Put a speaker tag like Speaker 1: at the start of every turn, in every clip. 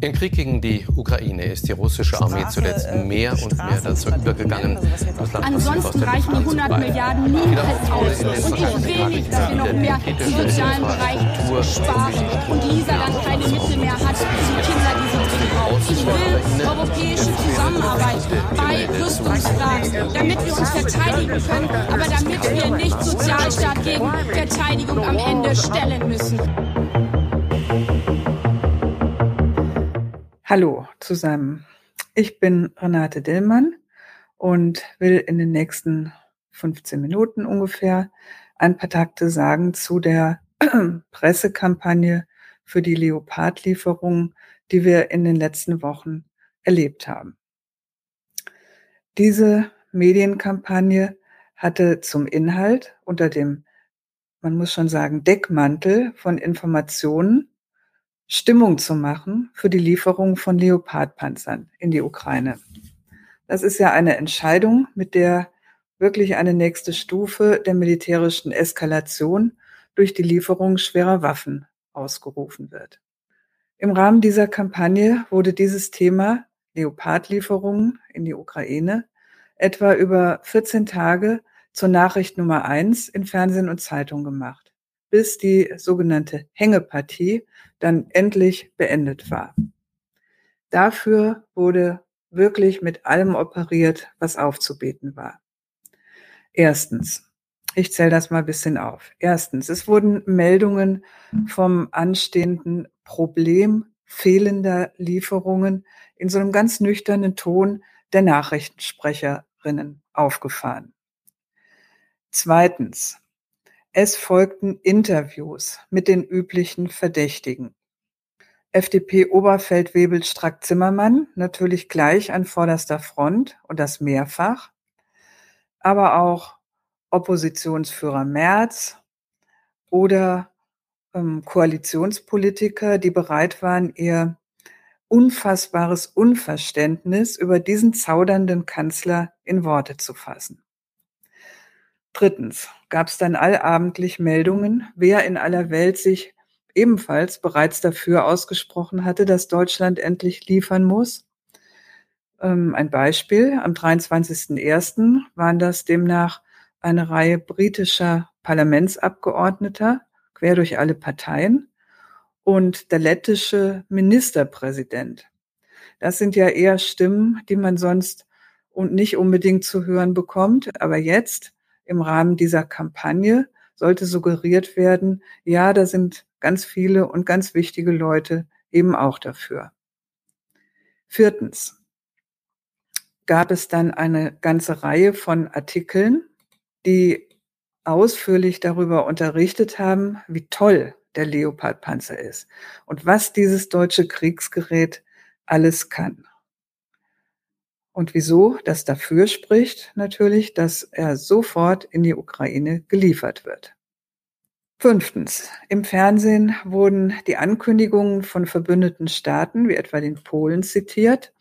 Speaker 1: Im Krieg gegen die Ukraine ist die russische Armee zuletzt äh, mehr und mehr dazu übergegangen,
Speaker 2: das Land Ansonsten reichen die 100 Milliarden niemals aus. Und ich will nicht, dass wir noch mehr im sozialen Bereich sparen und Lisa dann keine Mittel mehr hat für die Kinder, die sie dringend braucht. Ich will europäische Zusammenarbeit bei Rüstungsfragen, damit wir uns verteidigen können, aber damit wir nicht Sozialstaat gegen Verteidigung am Ende stellen müssen.
Speaker 3: Hallo zusammen. Ich bin Renate Dillmann und will in den nächsten 15 Minuten ungefähr ein paar Takte sagen zu der Pressekampagne für die Leopardlieferung, die wir in den letzten Wochen erlebt haben. Diese Medienkampagne hatte zum Inhalt unter dem, man muss schon sagen, Deckmantel von Informationen Stimmung zu machen für die Lieferung von Leopardpanzern in die Ukraine. Das ist ja eine Entscheidung, mit der wirklich eine nächste Stufe der militärischen Eskalation durch die Lieferung schwerer Waffen ausgerufen wird. Im Rahmen dieser Kampagne wurde dieses Thema Leopardlieferungen in die Ukraine etwa über 14 Tage zur Nachricht Nummer eins in Fernsehen und Zeitung gemacht bis die sogenannte Hängepartie dann endlich beendet war. Dafür wurde wirklich mit allem operiert, was aufzubeten war. Erstens, ich zähle das mal ein bisschen auf. Erstens, es wurden Meldungen vom anstehenden Problem fehlender Lieferungen in so einem ganz nüchternen Ton der Nachrichtensprecherinnen aufgefahren. Zweitens, es folgten Interviews mit den üblichen Verdächtigen. FDP-Oberfeldwebel Strack-Zimmermann natürlich gleich an vorderster Front und das mehrfach, aber auch Oppositionsführer Merz oder ähm, Koalitionspolitiker, die bereit waren, ihr unfassbares Unverständnis über diesen zaudernden Kanzler in Worte zu fassen. Drittens gab es dann allabendlich Meldungen, wer in aller Welt sich ebenfalls bereits dafür ausgesprochen hatte, dass Deutschland endlich liefern muss. Ähm, ein Beispiel, am 23.01. waren das demnach eine Reihe britischer Parlamentsabgeordneter, quer durch alle Parteien, und der lettische Ministerpräsident. Das sind ja eher Stimmen, die man sonst und nicht unbedingt zu hören bekommt. Aber jetzt im Rahmen dieser Kampagne sollte suggeriert werden, ja, da sind ganz viele und ganz wichtige Leute eben auch dafür. Viertens gab es dann eine ganze Reihe von Artikeln, die ausführlich darüber unterrichtet haben, wie toll der Leopardpanzer ist und was dieses deutsche Kriegsgerät alles kann. Und wieso das dafür spricht, natürlich, dass er sofort in die Ukraine geliefert wird. Fünftens. Im Fernsehen wurden die Ankündigungen von verbündeten Staaten, wie etwa den Polen, zitiert,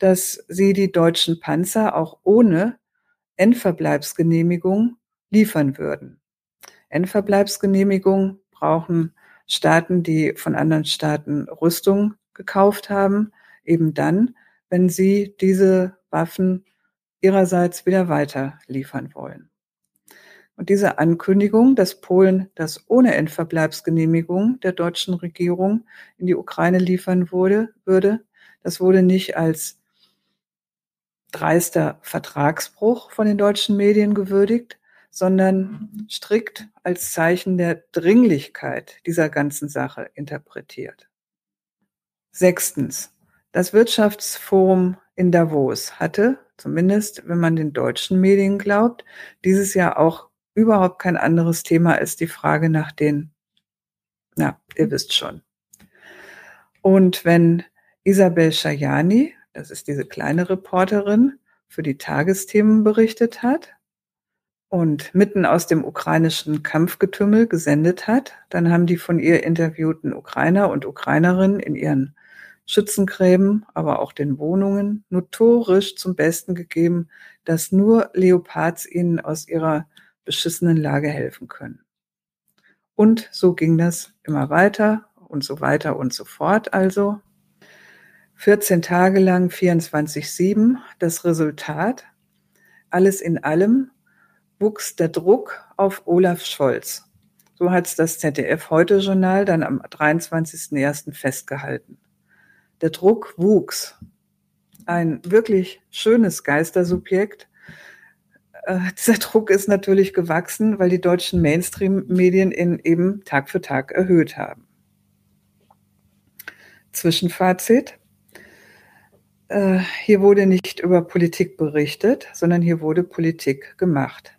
Speaker 3: dass sie die deutschen Panzer auch ohne Endverbleibsgenehmigung liefern würden. Endverbleibsgenehmigung brauchen Staaten, die von anderen Staaten Rüstung gekauft haben, eben dann, wenn sie diese Waffen ihrerseits wieder weiter liefern wollen. Und diese Ankündigung, dass Polen das ohne Endverbleibsgenehmigung der deutschen Regierung in die Ukraine liefern wurde, würde, das wurde nicht als dreister Vertragsbruch von den deutschen Medien gewürdigt, sondern strikt als Zeichen der Dringlichkeit dieser ganzen Sache interpretiert. Sechstens. Das Wirtschaftsforum in Davos hatte, zumindest wenn man den deutschen Medien glaubt, dieses Jahr auch überhaupt kein anderes Thema als die Frage nach den, na, ihr wisst schon. Und wenn Isabel Schajani, das ist diese kleine Reporterin, für die Tagesthemen berichtet hat und mitten aus dem ukrainischen Kampfgetümmel gesendet hat, dann haben die von ihr interviewten Ukrainer und Ukrainerinnen in ihren Schützengräben, aber auch den Wohnungen notorisch zum Besten gegeben, dass nur Leopards ihnen aus ihrer beschissenen Lage helfen können. Und so ging das immer weiter und so weiter und so fort also. 14 Tage lang 24-7. Das Resultat, alles in allem, wuchs der Druck auf Olaf Scholz. So hat es das ZDF-Heute-Journal dann am 23.01. festgehalten. Der Druck wuchs. Ein wirklich schönes Geistersubjekt. Äh, dieser Druck ist natürlich gewachsen, weil die deutschen Mainstream-Medien ihn eben Tag für Tag erhöht haben. Zwischenfazit. Äh, hier wurde nicht über Politik berichtet, sondern hier wurde Politik gemacht.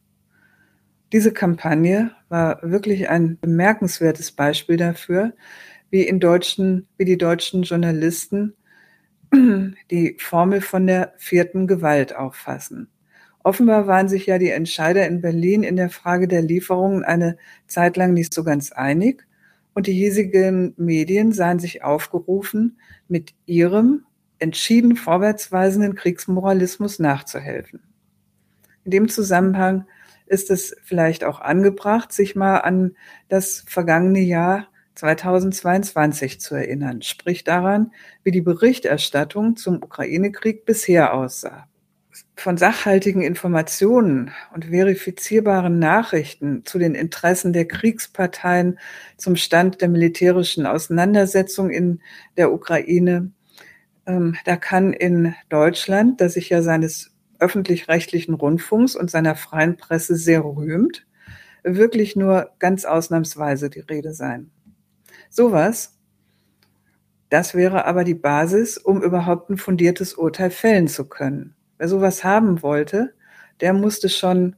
Speaker 3: Diese Kampagne war wirklich ein bemerkenswertes Beispiel dafür, wie in deutschen, wie die deutschen Journalisten die Formel von der vierten Gewalt auffassen. Offenbar waren sich ja die Entscheider in Berlin in der Frage der Lieferungen eine Zeit lang nicht so ganz einig und die hiesigen Medien sahen sich aufgerufen, mit ihrem entschieden vorwärtsweisenden Kriegsmoralismus nachzuhelfen. In dem Zusammenhang ist es vielleicht auch angebracht, sich mal an das vergangene Jahr 2022 zu erinnern, sprich daran, wie die Berichterstattung zum Ukraine-Krieg bisher aussah. Von sachhaltigen Informationen und verifizierbaren Nachrichten zu den Interessen der Kriegsparteien, zum Stand der militärischen Auseinandersetzung in der Ukraine, ähm, da kann in Deutschland, das sich ja seines öffentlich-rechtlichen Rundfunks und seiner freien Presse sehr rühmt, wirklich nur ganz ausnahmsweise die Rede sein. Sowas, das wäre aber die Basis, um überhaupt ein fundiertes Urteil fällen zu können. Wer sowas haben wollte, der musste schon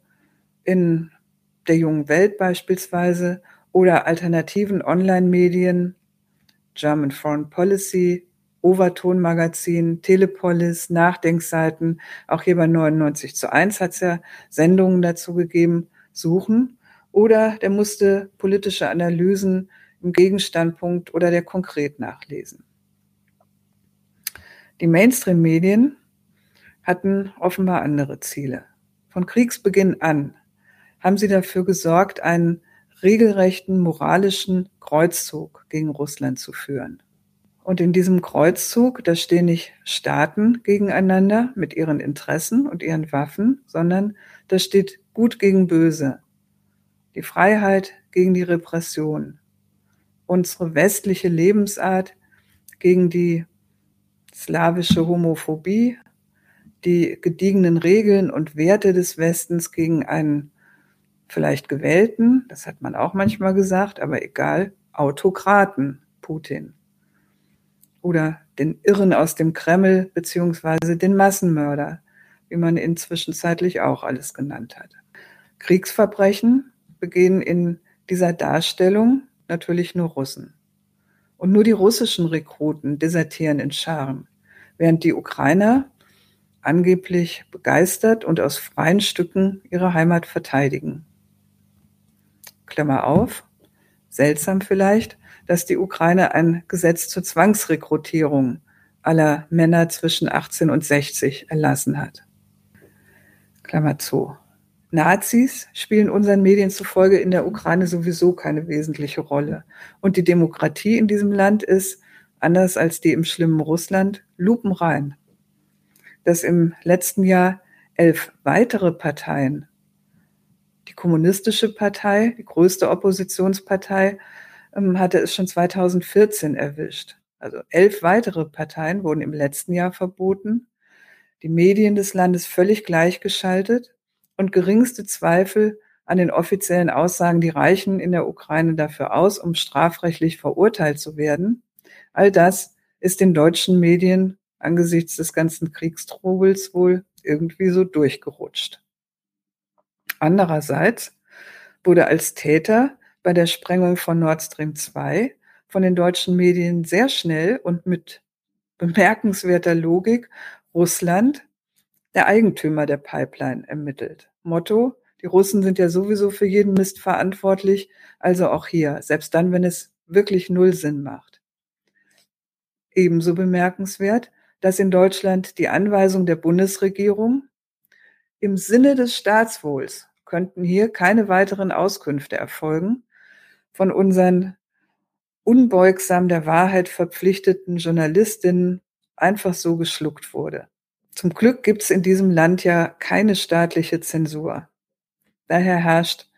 Speaker 3: in der jungen Welt beispielsweise oder alternativen Online-Medien, German Foreign Policy, Overton Magazin, Telepolis, Nachdenkseiten, auch hier bei 99 zu 1 hat es ja Sendungen dazu gegeben, suchen. Oder der musste politische Analysen im Gegenstandpunkt oder der konkret nachlesen. Die Mainstream-Medien hatten offenbar andere Ziele. Von Kriegsbeginn an haben sie dafür gesorgt, einen regelrechten moralischen Kreuzzug gegen Russland zu führen. Und in diesem Kreuzzug, da stehen nicht Staaten gegeneinander mit ihren Interessen und ihren Waffen, sondern da steht Gut gegen Böse, die Freiheit gegen die Repression, unsere westliche Lebensart gegen die slawische Homophobie, die gediegenen Regeln und Werte des Westens gegen einen vielleicht gewählten, das hat man auch manchmal gesagt, aber egal, Autokraten, Putin oder den Irren aus dem Kreml beziehungsweise den Massenmörder, wie man ihn zwischenzeitlich auch alles genannt hat. Kriegsverbrechen begehen in dieser Darstellung natürlich nur Russen. Und nur die russischen Rekruten desertieren in Scharen, während die Ukrainer angeblich begeistert und aus freien Stücken ihre Heimat verteidigen. Klammer auf, seltsam vielleicht, dass die Ukraine ein Gesetz zur Zwangsrekrutierung aller Männer zwischen 18 und 60 erlassen hat. Klammer zu. Nazis spielen unseren Medien zufolge in der Ukraine sowieso keine wesentliche Rolle. Und die Demokratie in diesem Land ist, anders als die im schlimmen Russland, lupenrein. Dass im letzten Jahr elf weitere Parteien, die Kommunistische Partei, die größte Oppositionspartei, ähm, hatte es schon 2014 erwischt. Also elf weitere Parteien wurden im letzten Jahr verboten, die Medien des Landes völlig gleichgeschaltet und geringste Zweifel an den offiziellen Aussagen, die reichen in der Ukraine dafür aus, um strafrechtlich verurteilt zu werden. All das ist den deutschen Medien angesichts des ganzen Kriegstrubels wohl irgendwie so durchgerutscht. Andererseits wurde als Täter bei der Sprengung von Nord Stream 2 von den deutschen Medien sehr schnell und mit bemerkenswerter Logik Russland, der Eigentümer der Pipeline, ermittelt. Motto, die Russen sind ja sowieso für jeden Mist verantwortlich, also auch hier, selbst dann, wenn es wirklich null Sinn macht. Ebenso bemerkenswert, dass in Deutschland die Anweisung der Bundesregierung im Sinne des Staatswohls könnten hier keine weiteren Auskünfte erfolgen, von unseren unbeugsam der Wahrheit verpflichteten Journalistinnen einfach so geschluckt wurde. Zum Glück gibt es in diesem Land ja keine staatliche Zensur. Daher herrscht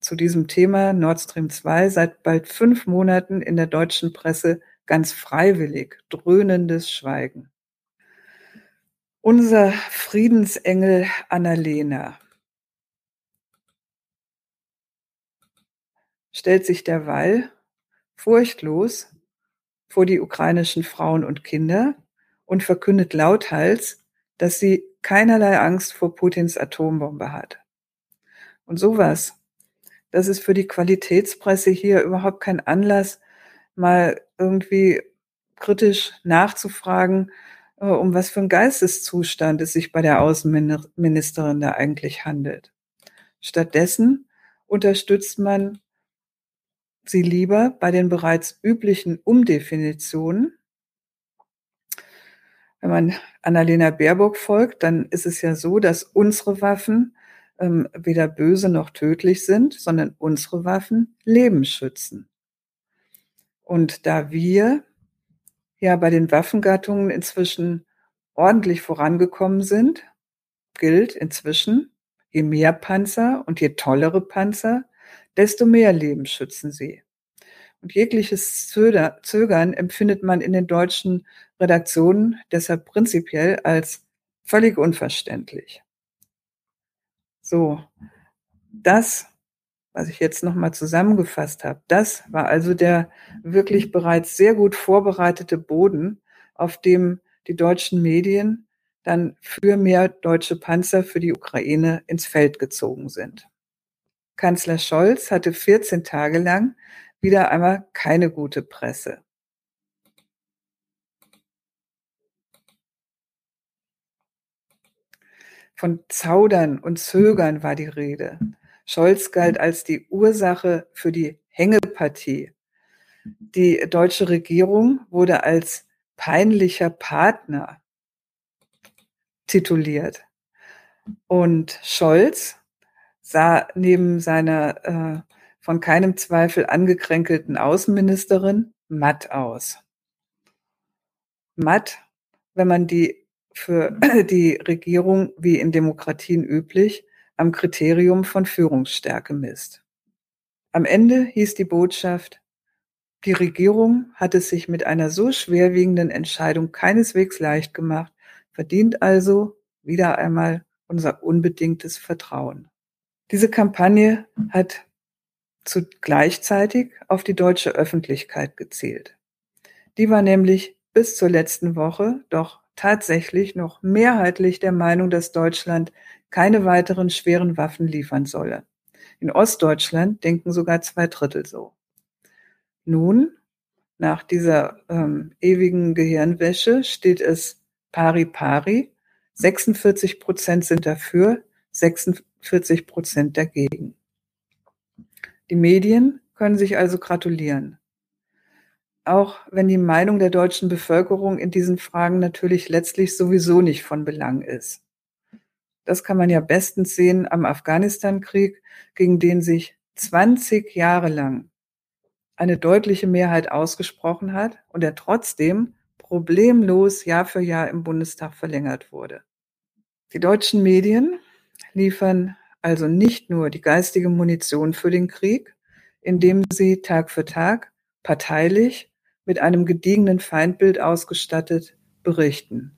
Speaker 3: zu diesem Thema Nord Stream 2 seit bald fünf Monaten in der deutschen Presse ganz freiwillig dröhnendes Schweigen. Unser Friedensengel Annalena stellt sich derweil furchtlos vor die ukrainischen Frauen und Kinder und verkündet lauthals, dass sie keinerlei Angst vor Putins Atombombe hat. Und sowas das ist für die Qualitätspresse hier überhaupt kein Anlass, mal irgendwie kritisch nachzufragen, äh, um was für ein Geisteszustand es sich bei der Außenministerin da eigentlich handelt. Stattdessen unterstützt man sie lieber bei den bereits üblichen Umdefinitionen. Wenn man Annalena Baerbock folgt, dann ist es ja so, dass unsere Waffen ähm, weder böse noch tödlich sind, sondern unsere Waffen Leben schützen. Und da wir ja bei den Waffengattungen inzwischen ordentlich vorangekommen sind, gilt inzwischen, je mehr Panzer und je tollere Panzer, desto mehr Leben schützen sie. Und jegliches Zögern empfindet man in den deutschen Redaktionen deshalb prinzipiell als völlig unverständlich. So, das, was ich jetzt nochmal zusammengefasst habe, das war also der wirklich bereits sehr gut vorbereitete Boden, auf dem die deutschen Medien dann für mehr deutsche Panzer für die Ukraine ins Feld gezogen sind. Kanzler Scholz hatte 14 Tage lang wieder einmal keine gute Presse. Von Zaudern und Zögern war die Rede. Scholz galt als die Ursache für die Hängepartie. Die deutsche Regierung wurde als peinlicher Partner tituliert. Und Scholz sah neben seiner äh, von keinem Zweifel angekränkelten Außenministerin matt aus. Matt, wenn man die für die Regierung, wie in Demokratien üblich, am Kriterium von Führungsstärke misst. Am Ende hieß die Botschaft, die Regierung hat es sich mit einer so schwerwiegenden Entscheidung keineswegs leicht gemacht, verdient also wieder einmal unser unbedingtes Vertrauen. Diese Kampagne hat zu gleichzeitig auf die deutsche Öffentlichkeit gezielt. Die war nämlich bis zur letzten Woche doch tatsächlich noch mehrheitlich der Meinung, dass Deutschland keine weiteren schweren Waffen liefern solle. In Ostdeutschland denken sogar zwei Drittel so. Nun, nach dieser ähm, ewigen Gehirnwäsche steht es pari pari. 46 Prozent sind dafür, 46 Prozent dagegen. Die Medien können sich also gratulieren auch wenn die Meinung der deutschen Bevölkerung in diesen Fragen natürlich letztlich sowieso nicht von Belang ist. Das kann man ja bestens sehen am Afghanistan-Krieg, gegen den sich 20 Jahre lang eine deutliche Mehrheit ausgesprochen hat und der trotzdem problemlos Jahr für Jahr im Bundestag verlängert wurde. Die deutschen Medien liefern also nicht nur die geistige Munition für den Krieg, indem sie Tag für Tag parteilich mit einem gediegenen Feindbild ausgestattet, berichten.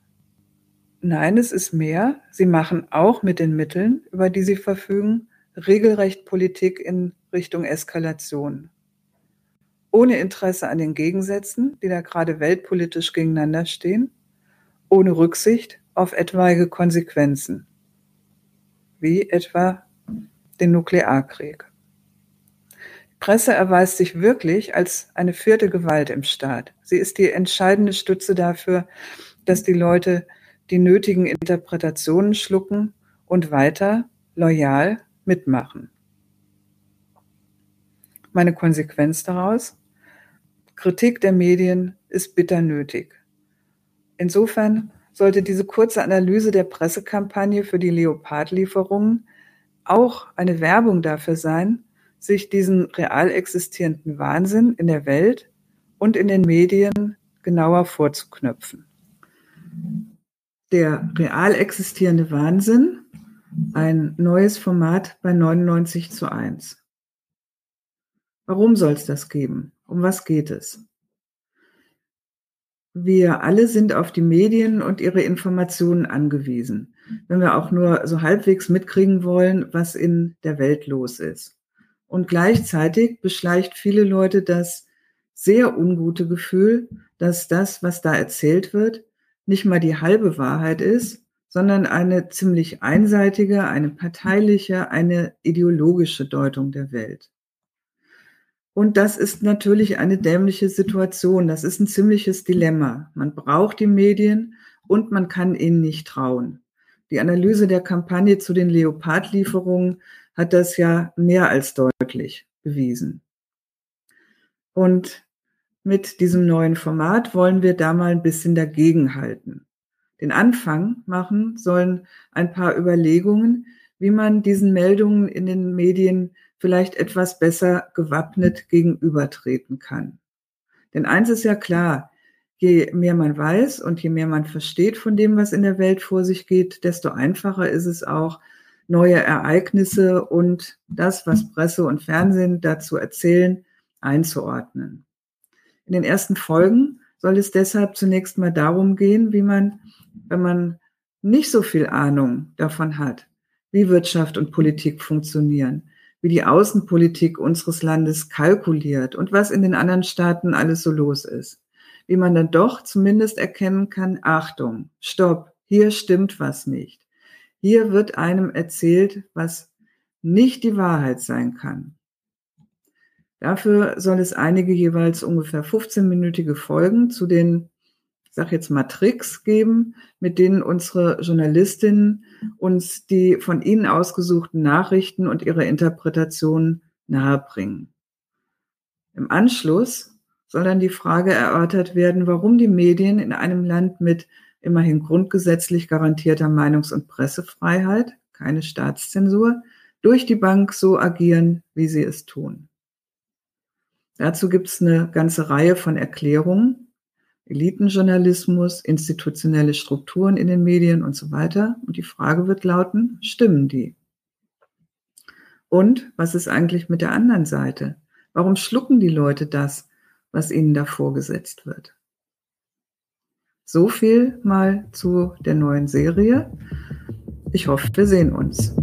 Speaker 3: Nein, es ist mehr. Sie machen auch mit den Mitteln, über die sie verfügen, regelrecht Politik in Richtung Eskalation. Ohne Interesse an den Gegensätzen, die da gerade weltpolitisch gegeneinander stehen, ohne Rücksicht auf etwaige Konsequenzen, wie etwa den Nuklearkrieg. Presse erweist sich wirklich als eine vierte Gewalt im Staat. Sie ist die entscheidende Stütze dafür, dass die Leute die nötigen Interpretationen schlucken und weiter loyal mitmachen. Meine Konsequenz daraus? Kritik der Medien ist bitter nötig. Insofern sollte diese kurze Analyse der Pressekampagne für die Leopard-Lieferungen auch eine Werbung dafür sein, sich diesen real existierenden Wahnsinn in der Welt und in den Medien genauer vorzuknöpfen. Der real existierende Wahnsinn, ein neues Format bei 99 zu 1. Warum soll es das geben? Um was geht es? Wir alle sind auf die Medien und ihre Informationen angewiesen, wenn wir auch nur so halbwegs mitkriegen wollen, was in der Welt los ist. Und gleichzeitig beschleicht viele Leute das sehr ungute Gefühl, dass das, was da erzählt wird, nicht mal die halbe Wahrheit ist, sondern eine ziemlich einseitige, eine parteiliche, eine ideologische Deutung der Welt. Und das ist natürlich eine dämliche Situation. Das ist ein ziemliches Dilemma. Man braucht die Medien und man kann ihnen nicht trauen. Die Analyse der Kampagne zu den Leopardlieferungen hat das ja mehr als deutlich bewiesen. Und mit diesem neuen Format wollen wir da mal ein bisschen dagegenhalten. Den Anfang machen sollen ein paar Überlegungen, wie man diesen Meldungen in den Medien vielleicht etwas besser gewappnet gegenübertreten kann. Denn eins ist ja klar, je mehr man weiß und je mehr man versteht von dem, was in der Welt vor sich geht, desto einfacher ist es auch, neue Ereignisse und das, was Presse und Fernsehen dazu erzählen, einzuordnen. In den ersten Folgen soll es deshalb zunächst mal darum gehen, wie man, wenn man nicht so viel Ahnung davon hat, wie Wirtschaft und Politik funktionieren, wie die Außenpolitik unseres Landes kalkuliert und was in den anderen Staaten alles so los ist. Wie man dann doch zumindest erkennen kann, Achtung, stopp, hier stimmt was nicht. Hier wird einem erzählt, was nicht die Wahrheit sein kann. Dafür soll es einige jeweils ungefähr 15-minütige Folgen zu den sag jetzt mal Tricks geben, mit denen unsere Journalistinnen uns die von ihnen ausgesuchten Nachrichten und ihre Interpretation nahebringen. Im Anschluss soll dann die Frage erörtert werden, warum die Medien in einem Land mit immerhin grundgesetzlich garantierter Meinungs- und Pressefreiheit, keine Staatszensur, durch die Bank so agieren, wie sie es tun. Dazu gibt es eine ganze Reihe von Erklärungen, Elitenjournalismus, institutionelle Strukturen in den Medien und so weiter. Und die Frage wird lauten, stimmen die? Und was ist eigentlich mit der anderen Seite? Warum schlucken die Leute das, was ihnen da vorgesetzt wird? So viel mal zu der neuen Serie. Ich hoffe, wir sehen uns.